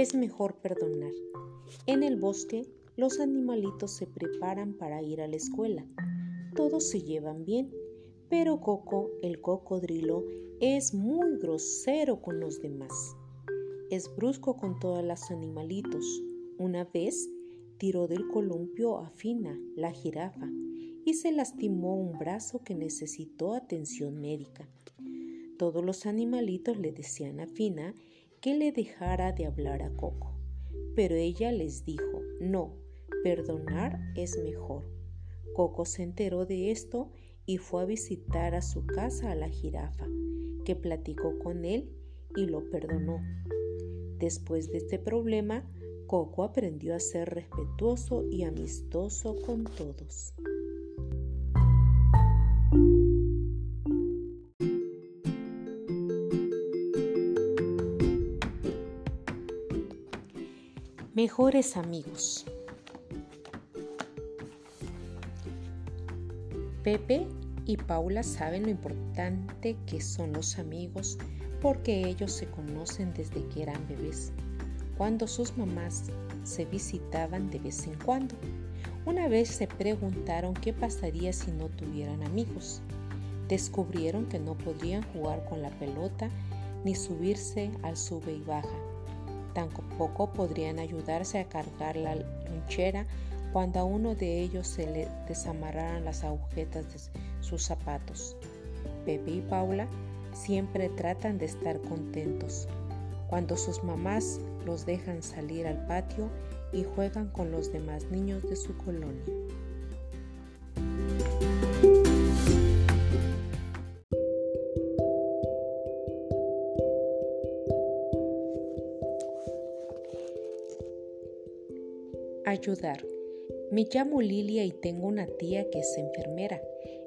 es mejor perdonar. En el bosque, los animalitos se preparan para ir a la escuela. Todos se llevan bien, pero Coco, el cocodrilo, es muy grosero con los demás. Es brusco con todos los animalitos. Una vez tiró del columpio a Fina, la jirafa, y se lastimó un brazo que necesitó atención médica. Todos los animalitos le decían a Fina que le dejara de hablar a Coco, pero ella les dijo, no, perdonar es mejor. Coco se enteró de esto y fue a visitar a su casa a la jirafa, que platicó con él y lo perdonó. Después de este problema, Coco aprendió a ser respetuoso y amistoso con todos. Mejores amigos. Pepe y Paula saben lo importante que son los amigos porque ellos se conocen desde que eran bebés, cuando sus mamás se visitaban de vez en cuando. Una vez se preguntaron qué pasaría si no tuvieran amigos. Descubrieron que no podrían jugar con la pelota ni subirse al sube y baja. Tampoco podrían ayudarse a cargar la lonchera cuando a uno de ellos se le desamarraran las agujetas de sus zapatos. Pepe y Paula siempre tratan de estar contentos cuando sus mamás los dejan salir al patio y juegan con los demás niños de su colonia. Ayudar. Me llamo Lilia y tengo una tía que es enfermera.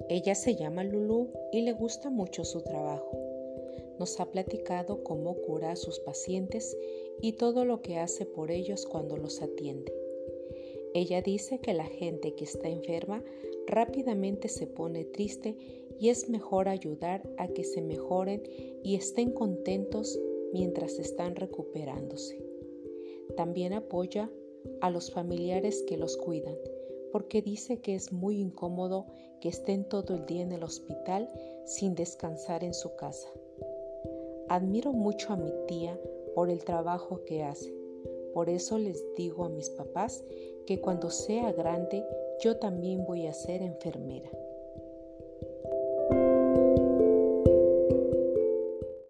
Ella se llama Lulu y le gusta mucho su trabajo. Nos ha platicado cómo cura a sus pacientes y todo lo que hace por ellos cuando los atiende. Ella dice que la gente que está enferma rápidamente se pone triste y es mejor ayudar a que se mejoren y estén contentos mientras están recuperándose. También apoya a los familiares que los cuidan, porque dice que es muy incómodo que estén todo el día en el hospital sin descansar en su casa. Admiro mucho a mi tía por el trabajo que hace. Por eso les digo a mis papás que cuando sea grande yo también voy a ser enfermera.